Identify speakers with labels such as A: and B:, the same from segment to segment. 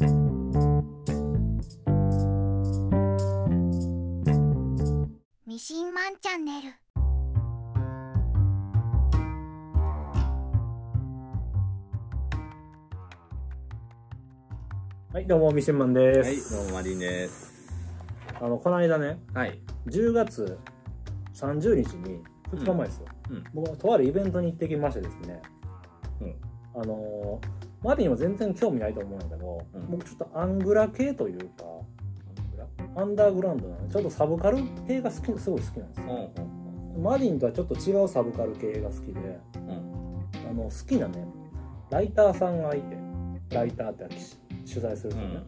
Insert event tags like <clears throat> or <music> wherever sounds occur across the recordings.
A: ミシンマンチャンネル
B: はい、どうも、ミシンマン
C: はい、
B: です。
C: どうもマリンです。
B: あの、この間ね、
C: はい。
B: 10月30日に、2日前ですよ。
C: うんうん
B: 僕はとあるイベントに行ってきましてですね、
C: うん
B: あのー、マリンは全然興味ないと思うんだけど、
C: うん
B: 僕ちょっとアングラ系というか、アンダーグラウンドなのでちょっとサブカル系が好き、すごい好きなんです
C: うん
B: よ。マリンとはちょっと違うサブカル系が好きで、
C: うん
B: あの、好きなね、ライターさんがいて、ライターって取材する人ね、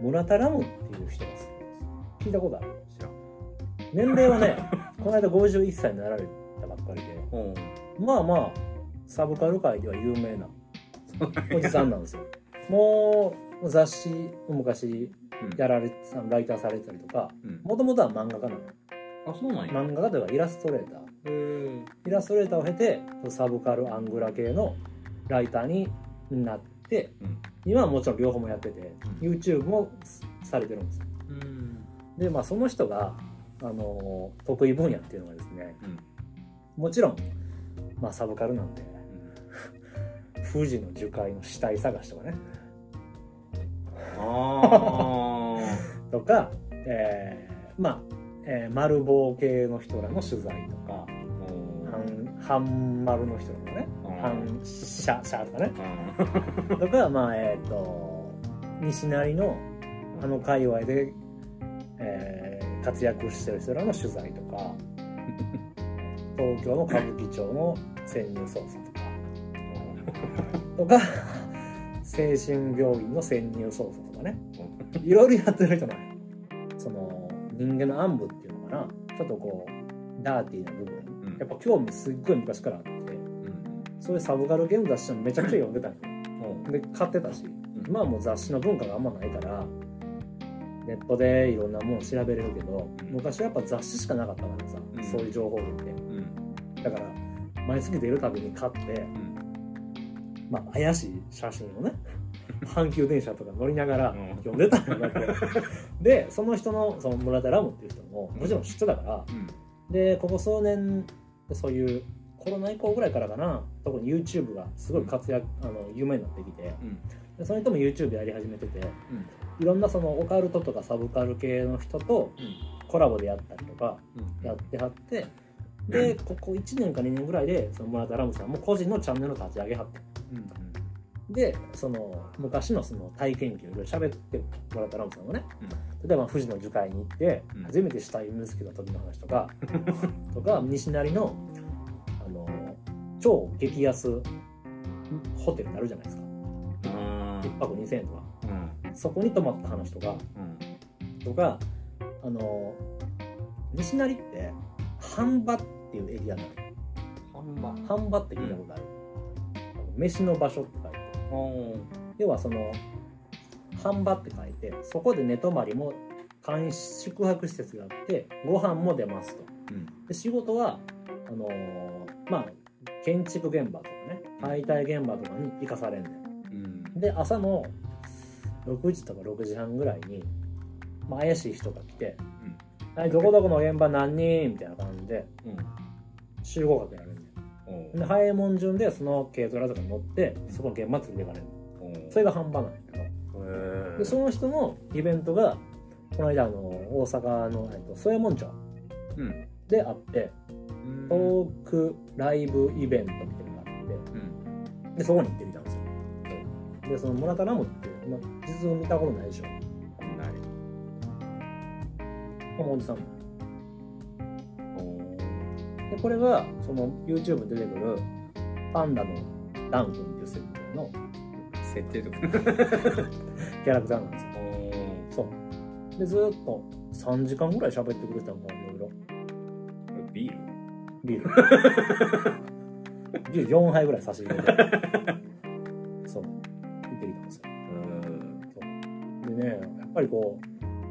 B: 村田ラムっていう人が好きです。聞いたことある？
C: 知らん。<laughs>
B: 年齢はね、この間51歳になられたばっかりで、
C: うん。
B: まあまあ、サブカル界では有名なおじさんなんですよ。もう雑誌、昔やられてた、ライターされてたりとか、
C: うん。
B: もともとは漫画家なの。
C: あ、そうなんや。
B: 漫画家というかイラストレーター。イラストレーターを経て、サブカル、アングラ系のライターになって、
C: うん。
B: 今はもちろん両方もやってて、
C: うん
B: YouTube もされてるんですよ。
C: うん。
B: で、まあその人が、あのー得意分野っていうのがですね、
C: うん。
B: もちろん、まあサブカルなんで、富士の樹海の死体探しとかね、
C: あ <laughs>
B: とか、えーまあ、えー丸棒系の人らの取材とか、
C: ー。
B: 半半丸の人らのね、
C: うん。
B: 半シャシャとかね、
C: うん。
B: とか、まあ、えっ、と、西成のあの界隈で、えー活躍してる人らの取材とか、<laughs> 東京の歌舞伎町の潜入捜査とか、とか、精神病院の潜入捜査とかね、いろいろやってる人なんよその、人間の暗部っていうのかな、ちょっとこう、ダーティーな部分、
C: うん。
B: やっぱ興味すっごい昔からあって、そういうサブカルゲーム雑誌もめちゃくちゃ読んでたんよ。で、買ってたし、今はもう雑誌の文化があんまないから、ネットでいろんなもの調べれるけど、
C: うん。
B: 昔はやっぱ雑誌しかなかったからさ、
C: うん。
B: そういう情報源って。
C: うん。
B: だから、毎月出るたびに買って、
C: うん。
B: まあ、怪しい写真をね、<laughs> 阪急電車とか乗りながら
C: うん
B: 読んでたんだけど、<laughs> で、その人の、その村田ラムっていう人も、もちろん知ってたから、
C: うん。
B: で、ここ数年、そういう、コロナ以降ぐらいからかな、特に YouTube がすごい活躍、あの、有名になってきて、
C: うん。
B: でその人も YouTube やり始めてて、
C: うん。
B: いろんなそのオカルトとかサブカル系の人とコラボでやったりとか
C: うん。
B: やってはって、で、ここ1年か2年ぐらいで、その村田ラムさんも個人のチャンネルを立ち上げはって。
C: うん。
B: で、その昔のその体験記をいろいろ喋ってる村田ラムさんがね、例えば富士の樹海に行って
C: うん
B: 初めて死体を見つけた時の話とか、<laughs> とか西成のあの超激安ホテルになるじゃないですか
C: うん。
B: 一泊2000円とか
C: うん。
B: そこに泊まった話とか
C: うん。
B: とかあの西成って半場っていうエリアなのよ
C: 半ば。
B: 半場って聞いたことある、飯の場所って書いて。要はその半場って書いてそこで寝泊まりも監視宿泊施設があってご飯も出ますと
C: うん。
B: で仕事はあのーまあ建築現場とかね解体現場とかに行かされんね
C: うん。
B: んで朝の6時とか6時半ぐらいに、まあ、怪しい人が来て「はいどこどこの現場何人?」みたいな感じで
C: うん。
B: 集合かけられで早いもん順でその軽トラとかに乗ってそこの現場に連れていかれる
C: ー。
B: それが半場なんだけど
C: へ
B: でその人のイベントがこの間あの大阪の、えっと、添右衛門町
C: うん。
B: であって
C: うん。
B: トークライブイベントみたいなのがあって
C: うん。
B: でそこに行ってみたんですよでその村田ラムって、まあ、実物見たことないでしょ
C: ない。
B: このおじさん。でこれがその YouTube に出てくるパンダのダン君っていう設定の
C: 設定とか。<laughs>
B: キャラクターなんですよ。そう。でずーっと3時間ぐらい喋ってくれてたのかないろいろ。
C: ビール？
B: ビール。<laughs> ビール4杯ぐらい差し入れてそう。行ってきたんですよ。
C: うん。
B: でねやっぱりこう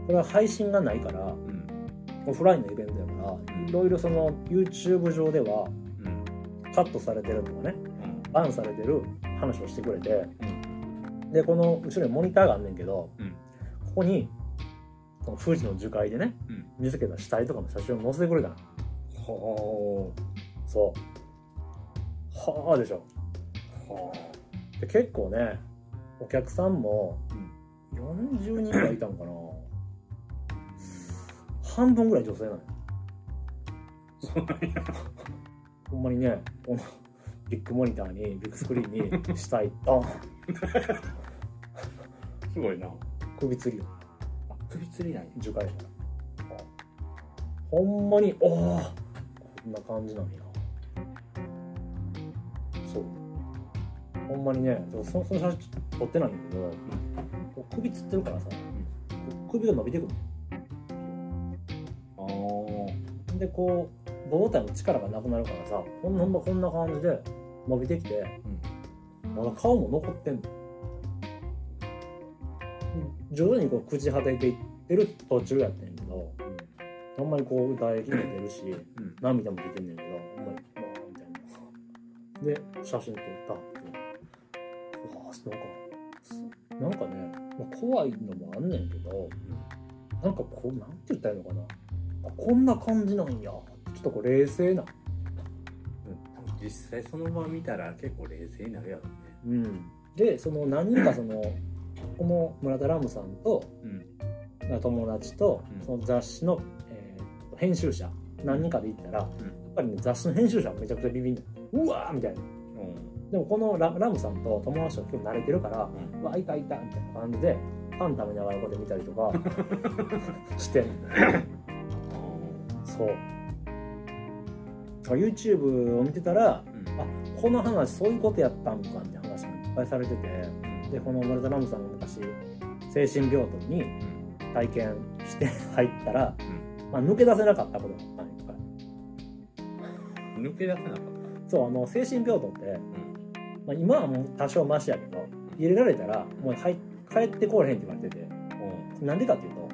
B: これは配信がないから
C: うん。
B: オフラインのイベントやからいろいろその YouTube 上では
C: うん。
B: カットされてるとかね
C: うん。
B: バンされてる話をしてくれてでこの後ろにモニターがあんねんけど、
C: うん。
B: ここにこの富士の樹海でね
C: うん。
B: 見つけた死体とかの写真を載せてくれたの。
C: ほ
B: そう。はあでしょ。
C: うは
B: で結構ねお客さんも40人ぐらいいたのかな半分ぐらい女性なのよ
C: そうなんや。
B: ほんまにねこのビッグモニターにビッグスクリーンに死体ドン
C: すごいな。
B: 首吊りよ。
C: あ首吊りなんや。
B: 樹海ほんまにおおこんな感じなんや。そう。ほんまにねそのその写真撮ってないんだけど、首つってるからさ、首が伸びてくる
C: あ
B: でこう胴体の力がなくなるからさほんほんまこんな感じで伸びてきて、まだ顔も残ってんの。徐々にこう朽ち果てていってる途中やってんけどほん。まにこう唾液も出るし
C: うん。
B: 涙も出てんねんけどほんまにうわーみたいな。で写真撮ったって。うわーなんかなんかね、まあ、怖いのもあんねんけどなんかこうなんて言ったらいいのかな。あこんな感じなんや。ちょっとこう冷静な。
C: 実際その場見たら結構冷静になるやろうね。
B: うん。でその何人かそのこの村田ラムさんと
C: うん。
B: 友達と
C: うん。
B: その雑誌の、えー編集者何人かで行ったら、やっぱりね雑誌の編集者はめちゃくちゃビビんでうわーみたいな。でもこのララムさんと友達と今日慣れてるから
C: うん。
B: うわいたいたみたいな感じでパン食べながらこうやって見たりとか <laughs> してんのそう。あ YouTube を見てたら
C: うん。
B: あこの話そういうことやったんかって話もいっぱいされててでこの村田ラムさんが昔精神病棟に体験して入ったら、まあ、抜け出せなかったことがあったんよいっぱい
C: 抜け出せなかった。
B: そうあの精神病棟って、まあ、今はもう多少マシやけど入れられたらもう入帰ってこれへんって言われてて。なんでかっていうと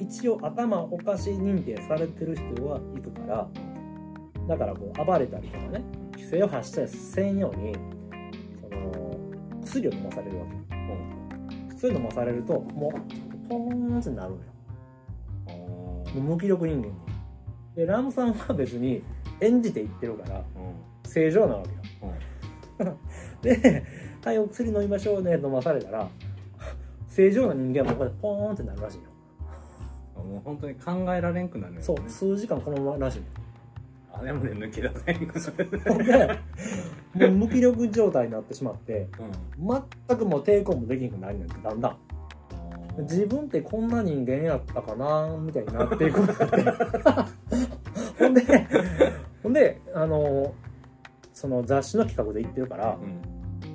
B: 一応頭おかしい認定されてる人は行くからだからこう暴れたりとかね規制を発したりせんようにその薬を飲まされるわけよ薬飲まされるともうポーンってなるのよ。もう無気力人間に。でラムさんは別に演じていってるから正常なわけよ。<laughs> で「はいお薬飲みましょうね」飲まされたら正常な人間はここでポーンってなるらしいよ。
C: 本当に考えられんくなるよね。
B: そう数時間このままらしい。
C: あでもね抜け出せんくそれで
B: のでもう無気力状態になってしまって
C: うん
B: 全くもう抵抗もできなくなるね。んだん。だん。自分ってこんな人間やったかなみたいになっていく <laughs> ほんでほんであのその雑誌の企画で行ってるから
C: うん。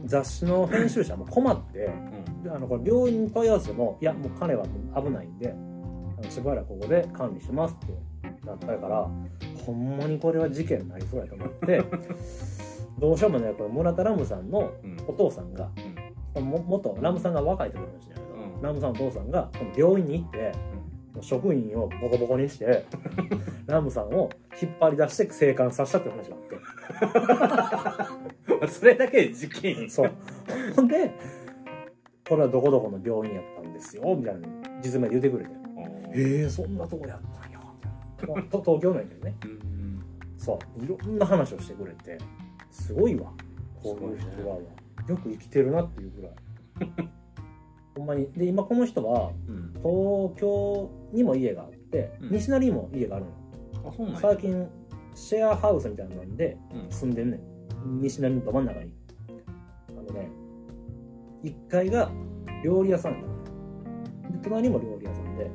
B: 雑誌の編集者も困って
C: うん。
B: あのこれ病院に問い合わせてもいやもう彼は危ないんでしばらくここで管理しますってなったからほんまにこれは事件になりそうやと思って <laughs> どうしようもねこれ村田ラムさんの
C: うん。
B: お父さんがも元ラムさんが若い時の話だけど、
C: うん。
B: ラムさんのお父さんが病院に行って、職員をボコボコにして <laughs> ラムさんを引っ張り出して生還させたって話があって。<laughs>
C: それだけで事件
B: そう。ほんでこれはどこどこの病院やったんですよみたいな実名で言ってくれてええー、そんなとこやったんや。みたいなと東京なんやけどね。
C: うん
B: そう。いろんな話をしてくれてすごいわ。こういう人は、よく生きてるなっていうぐらい。<laughs> ほんまに。で今この人は
C: うん。
B: 東京にも家があって、
C: うん。
B: 西成にも家があるの。
C: あそうなんや。
B: 最近シェアハウスみたいなので
C: うん。
B: 住んでんねん。西成のど真ん中に。あのね1階が料理屋さんやったで隣も料理屋さんで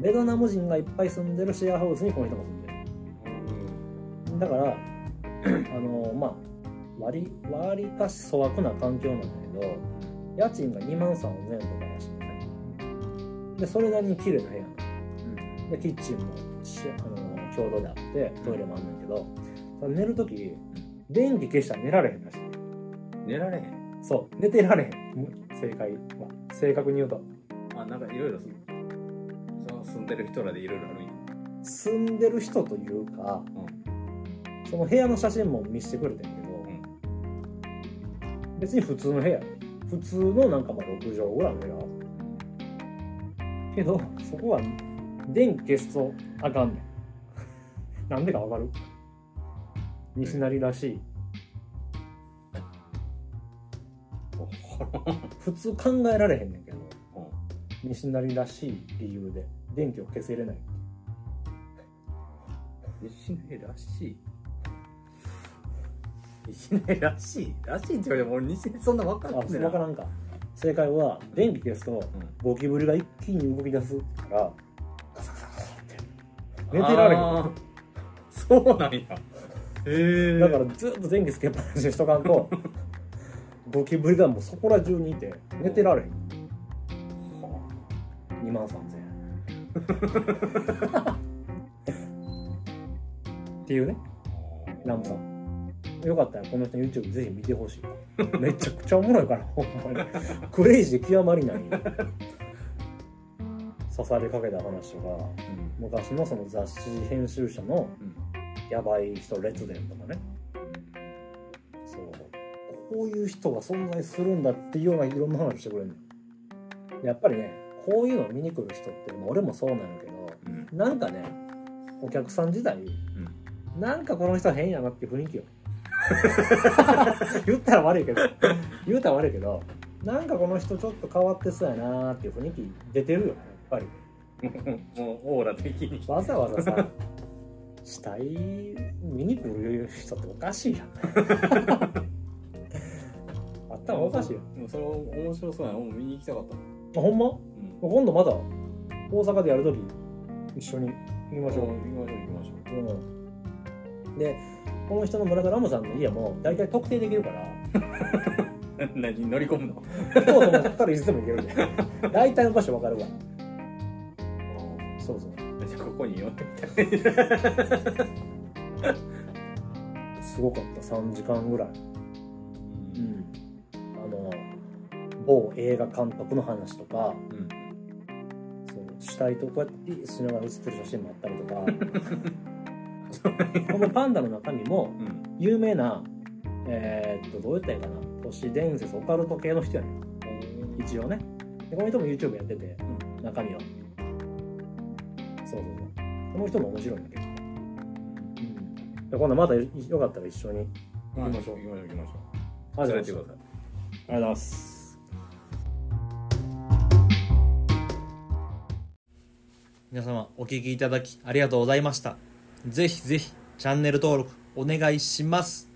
B: ベトナム人がいっぱい住んでるシェアハウスにこの人も住んでる。だから <clears throat> あのまあ割割かし粗悪な環境なんだけど家賃が2万3000円とからしくてね。でそれなりに綺麗な部屋。なのでキッチンもしあの共同であってトイレもあんねんけど寝る時電気消したら寝られへんらしい。
C: 寝られへん。
B: そう。寝てられへん。正解は。正確に言うと。
C: あなんかいろいろその住んでる人らでいろいろあるんや。
B: 住んでる人というかその部屋の写真も見せてくれてんけど、別に普通の部屋。普普通のなんかまあ6畳ぐらいの部屋。けどそこは電気消すとあかんねん。なんでかわかる？西成らしい。普通考えられへんねんけど西成らしい理由で電気を消せれない
C: 西成らしい。西成らしい。らしいって言われても俺西成そんな分か
B: あ
C: んない
B: 分からんか。正解は電気消すとゴキブリが一気に動き出すからガサガサガサって。寝てられへん
C: そうなんや。へえ。
B: だからずっと電気つけっぱなしにしとかんと <laughs> ゴキブリがもうそこら中にいて寝てられへん。2万3000円っていうね。ラムさんよかったらこの人の YouTube ぜひ見てほしい。めちゃくちゃおもろいから <laughs> ほんまに。クレイジー極まりないよ。刺されかけた話とか昔のその雑誌編集者のやばい人列伝とかね。そう。こういう人が存在するんだっていうようないろんな話してくれるの。やっぱりねこういうのを見に来る人って、まあ俺もそうなのけど
C: うん。
B: なんかねお客さん自体、なんかこの人変やなっていう雰囲気よ。<laughs> 言ったら悪いけど言うたら悪いけどなんかこの人ちょっと変わってそうやなっていう雰囲気出てるよやっぱり。
C: もうオーラ的に。
B: わざわざさ死体見に来る人っておかしいやん。<laughs> 頭おかしいよ。
C: でもそれ面白そうやな。見に行きたかった
B: あほんま？
C: うん。
B: 今度また大阪でやるとき一緒に行きましょう、
C: 行きましょう行きましょ
B: う。ん、でこの人の村田ラムさんの家も大体特定できるから。
C: う <laughs> 何乗り込むの？
B: 京都もこっからいつでも行けるで <laughs> 大体の場所わかるわ。そうそう。
C: じゃあここに寄ってみた。い
B: すごかった。3時間ぐらい。うん。あの某映画監督の話とか
C: うん
B: そう死体とこうやってしながら写ってる写真もあったりとか。<laughs> このパンダの中身も
C: うん。
B: 有名なえーっとどうやったらいいかな。都市伝説オカルト系の人やねん。一応ね。でこの人も YouTube やってて中身は。そうそうそう。この人も面白いんだけど、うん、で今度またよかったら一緒に
C: 行
B: きましょう。
C: 行きましょう。行きましょ
B: あ
C: う
B: ありがとうございます
D: 皆様お聴きいただきありがとうございました。ぜひぜひチャンネル登録お願いします。